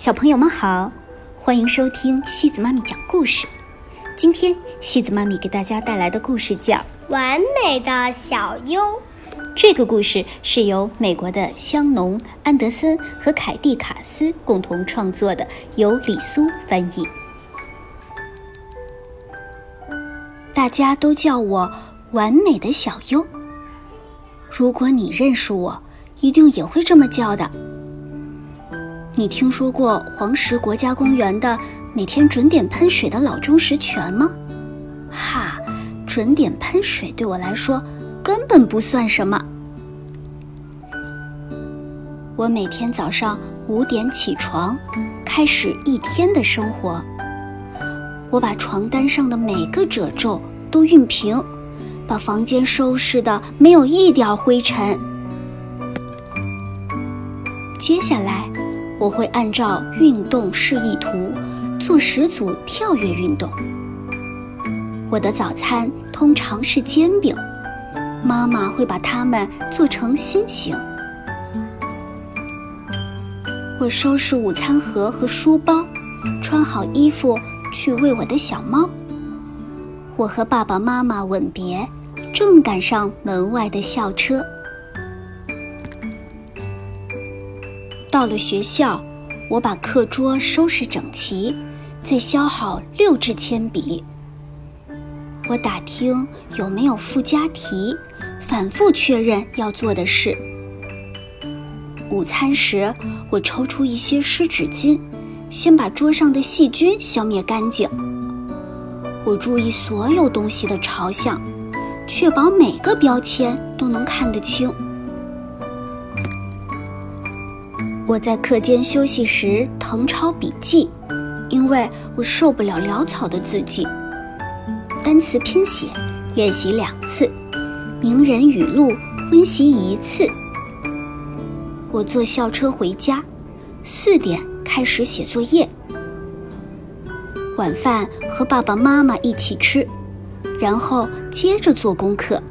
小朋友们好，欢迎收听西子妈咪讲故事。今天西子妈咪给大家带来的故事叫《完美的小优》。这个故事是由美国的香农·安德森和凯蒂·卡斯共同创作的，由李苏翻译。大家都叫我完美的小优。如果你认识我，一定也会这么叫的。你听说过黄石国家公园的每天准点喷水的老钟石泉吗？哈，准点喷水对我来说根本不算什么。我每天早上五点起床，开始一天的生活。我把床单上的每个褶皱都熨平，把房间收拾的没有一点灰尘。接下来。我会按照运动示意图做十组跳跃运动。我的早餐通常是煎饼，妈妈会把它们做成心形。我收拾午餐盒和书包，穿好衣服去喂我的小猫。我和爸爸妈妈吻别，正赶上门外的校车。到了学校，我把课桌收拾整齐，再削好六支铅笔。我打听有没有附加题，反复确认要做的事。午餐时，我抽出一些湿纸巾，先把桌上的细菌消灭干净。我注意所有东西的朝向，确保每个标签都能看得清。我在课间休息时誊抄笔记，因为我受不了潦草的字迹。单词拼写练习两次，名人语录温习一次。我坐校车回家，四点开始写作业。晚饭和爸爸妈妈一起吃，然后接着做功课。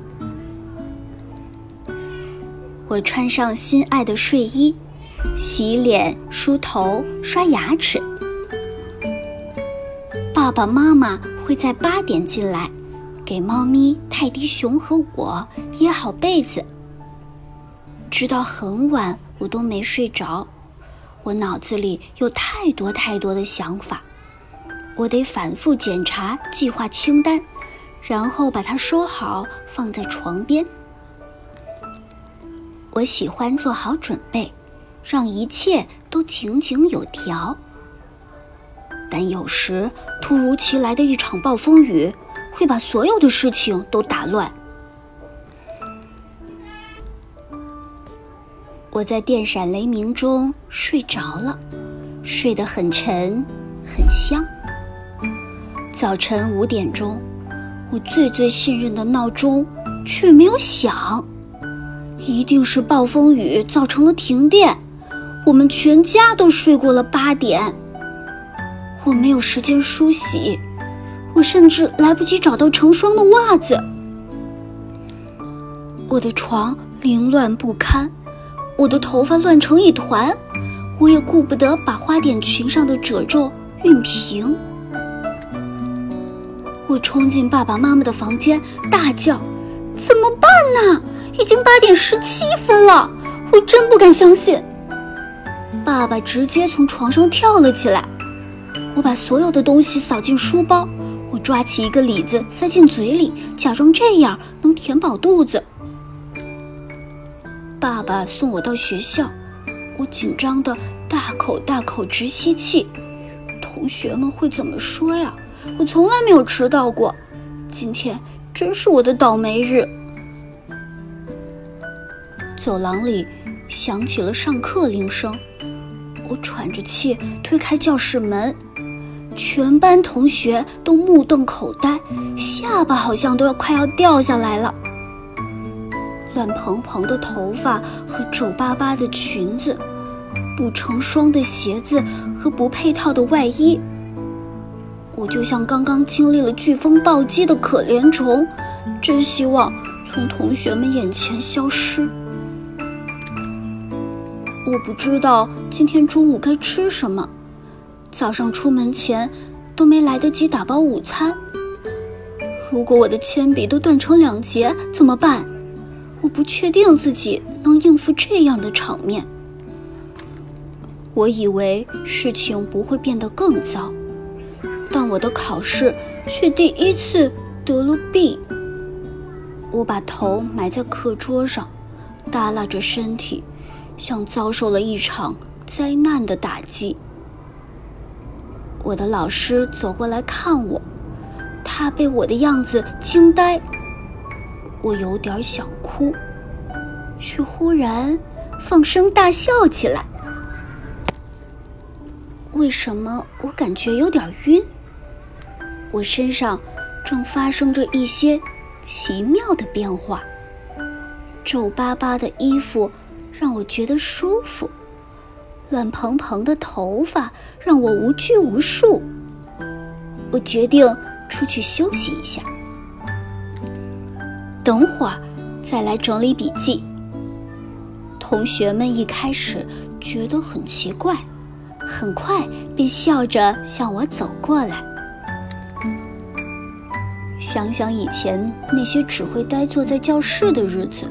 我穿上心爱的睡衣。洗脸、梳头、刷牙齿。爸爸妈妈会在八点进来，给猫咪泰迪熊和我掖好被子。直到很晚，我都没睡着，我脑子里有太多太多的想法，我得反复检查计划清单，然后把它收好放在床边。我喜欢做好准备。让一切都井井有条，但有时突如其来的一场暴风雨会把所有的事情都打乱。我在电闪雷鸣中睡着了，睡得很沉很香。早晨五点钟，我最最信任的闹钟却没有响，一定是暴风雨造成了停电。我们全家都睡过了八点。我没有时间梳洗，我甚至来不及找到成双的袜子。我的床凌乱不堪，我的头发乱成一团，我也顾不得把花点裙上的褶皱熨平。我冲进爸爸妈妈的房间，大叫：“怎么办呢？已经八点十七分了！我真不敢相信。”爸爸直接从床上跳了起来，我把所有的东西扫进书包，我抓起一个李子塞进嘴里，假装这样能填饱肚子。爸爸送我到学校，我紧张的大口大口直吸气。同学们会怎么说呀？我从来没有迟到过，今天真是我的倒霉日。走廊里响起了上课铃声。我喘着气推开教室门，全班同学都目瞪口呆，下巴好像都要快要掉下来了。乱蓬蓬的头发和皱巴巴的裙子，不成双的鞋子和不配套的外衣，我就像刚刚经历了飓风暴击的可怜虫，真希望从同学们眼前消失。我不知道今天中午该吃什么，早上出门前都没来得及打包午餐。如果我的铅笔都断成两截怎么办？我不确定自己能应付这样的场面。我以为事情不会变得更糟，但我的考试却第一次得了 B。我把头埋在课桌上，耷拉着身体，像遭受了一场灾难的打击。我的老师走过来看我，他被我的样子惊呆。我有点想哭，却忽然放声大笑起来。为什么我感觉有点晕？我身上正发生着一些奇妙的变化。皱巴巴的衣服让我觉得舒服，乱蓬蓬的头发让我无拘无束。我决定出去休息一下，等会儿再来整理笔记。同学们一开始觉得很奇怪。很快便笑着向我走过来。想想以前那些只会呆坐在教室的日子，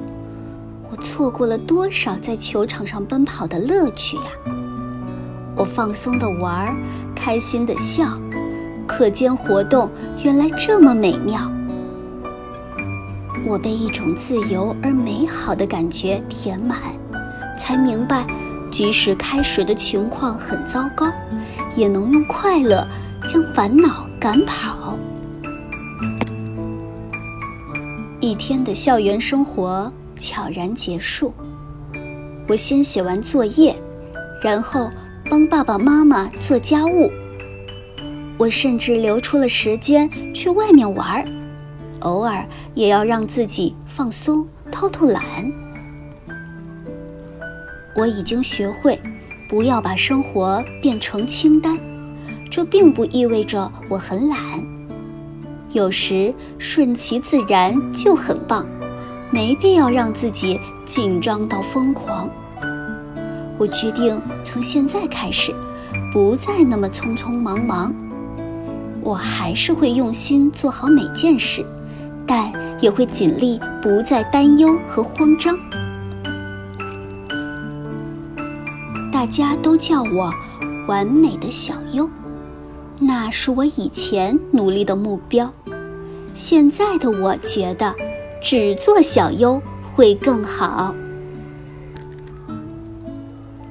错过了多少在球场上奔跑的乐趣呀！我放松的玩，开心的笑，课间活动原来这么美妙。我被一种自由而美好的感觉填满，才明白。即使开始的情况很糟糕，也能用快乐将烦恼赶跑。一天的校园生活悄然结束。我先写完作业，然后帮爸爸妈妈做家务。我甚至留出了时间去外面玩，偶尔也要让自己放松、偷偷懒。我已经学会，不要把生活变成清单，这并不意味着我很懒。有时顺其自然就很棒，没必要让自己紧张到疯狂。我决定从现在开始，不再那么匆匆忙忙。我还是会用心做好每件事，但也会尽力不再担忧和慌张。大家都叫我“完美的小优”，那是我以前努力的目标。现在的我觉得，只做小优会更好。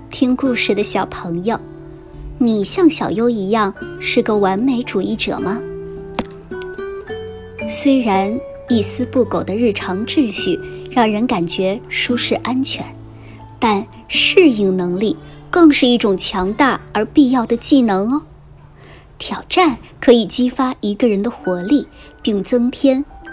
听故事的小朋友，你像小优一样是个完美主义者吗？虽然一丝不苟的日常秩序让人感觉舒适安全，但适应能力。更是一种强大而必要的技能哦。挑战可以激发一个人的活力，并增添